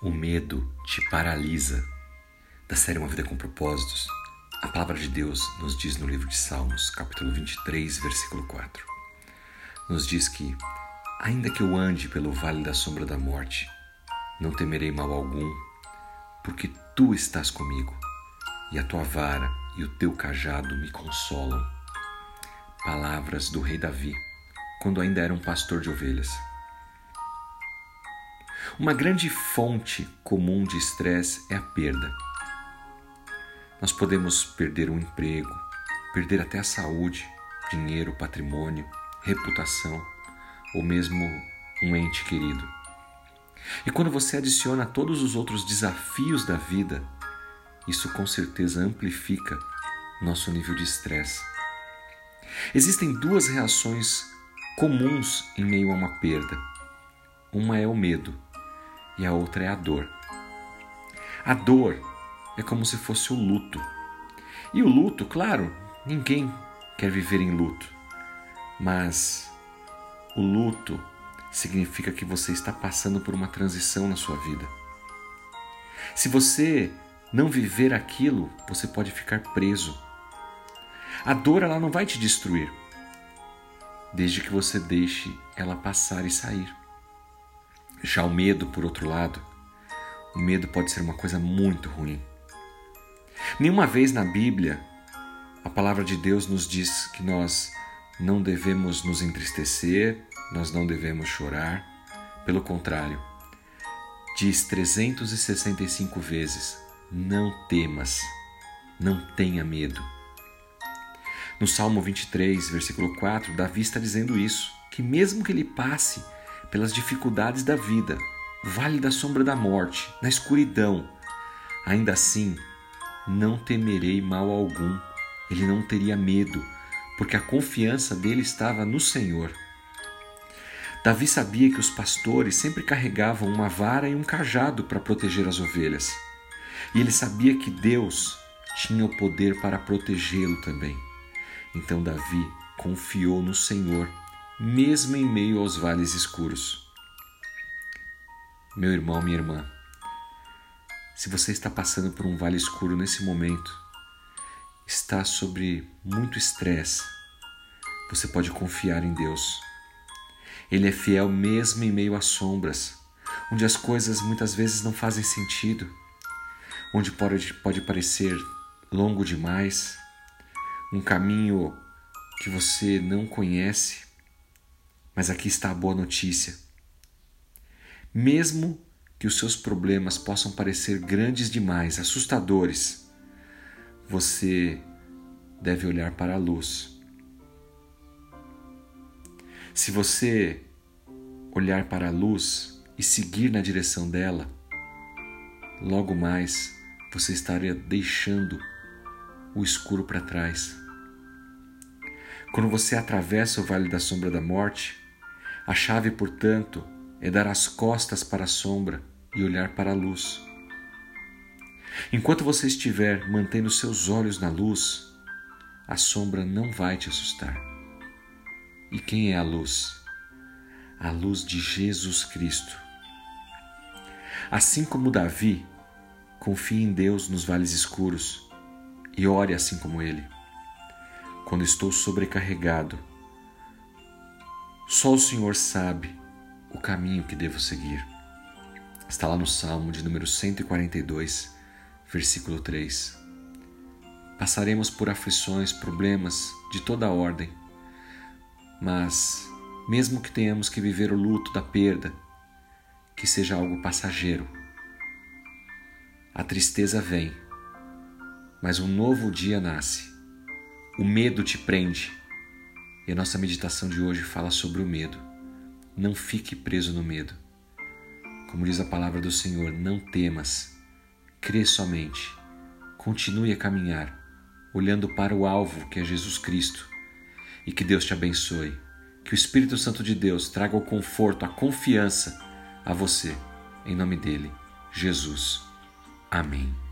O medo te paralisa. Da série Uma Vida com Propósitos, a palavra de Deus nos diz no livro de Salmos, capítulo 23, versículo 4. Nos diz que, ainda que eu ande pelo vale da sombra da morte, não temerei mal algum, porque tu estás comigo, e a tua vara e o teu cajado me consolam. Palavras do rei Davi, quando ainda era um pastor de ovelhas. Uma grande fonte comum de estresse é a perda. Nós podemos perder um emprego, perder até a saúde, dinheiro, patrimônio, reputação ou mesmo um ente querido. E quando você adiciona todos os outros desafios da vida, isso com certeza amplifica nosso nível de estresse. Existem duas reações comuns em meio a uma perda. Uma é o medo e a outra é a dor. A dor é como se fosse o luto. E o luto, claro, ninguém quer viver em luto, mas o luto significa que você está passando por uma transição na sua vida. Se você não viver aquilo, você pode ficar preso. A dor ela não vai te destruir, desde que você deixe ela passar e sair. Já o medo, por outro lado, o medo pode ser uma coisa muito ruim. Nenhuma vez na Bíblia a palavra de Deus nos diz que nós não devemos nos entristecer, nós não devemos chorar. Pelo contrário, diz 365 vezes: não temas, não tenha medo. No Salmo 23, versículo 4, Davi está dizendo isso, que mesmo que ele passe pelas dificuldades da vida, vale da sombra da morte, na escuridão, ainda assim não temerei mal algum. Ele não teria medo, porque a confiança dele estava no Senhor. Davi sabia que os pastores sempre carregavam uma vara e um cajado para proteger as ovelhas. E ele sabia que Deus tinha o poder para protegê-lo também. Então Davi confiou no Senhor mesmo em meio aos vales escuros. Meu irmão, minha irmã, se você está passando por um vale escuro nesse momento, está sobre muito estresse, você pode confiar em Deus. Ele é fiel mesmo em meio às sombras, onde as coisas muitas vezes não fazem sentido, onde pode, pode parecer longo demais, um caminho que você não conhece, mas aqui está a boa notícia. Mesmo que os seus problemas possam parecer grandes demais, assustadores, você deve olhar para a luz. Se você olhar para a luz e seguir na direção dela, logo mais você estaria deixando o escuro para trás. Quando você atravessa o vale da sombra da morte, a chave, portanto, é dar as costas para a sombra e olhar para a luz. Enquanto você estiver mantendo seus olhos na luz, a sombra não vai te assustar. E quem é a luz? A luz de Jesus Cristo. Assim como Davi, confie em Deus nos vales escuros e ore assim como ele. Quando estou sobrecarregado, só o Senhor sabe o caminho que devo seguir. Está lá no Salmo de número 142, versículo 3. Passaremos por aflições, problemas de toda ordem, mas, mesmo que tenhamos que viver o luto da perda, que seja algo passageiro. A tristeza vem, mas um novo dia nasce. O medo te prende e a nossa meditação de hoje fala sobre o medo. Não fique preso no medo. Como diz a palavra do Senhor, não temas, crê somente. Continue a caminhar, olhando para o alvo que é Jesus Cristo. E que Deus te abençoe. Que o Espírito Santo de Deus traga o conforto, a confiança a você. Em nome dele, Jesus. Amém.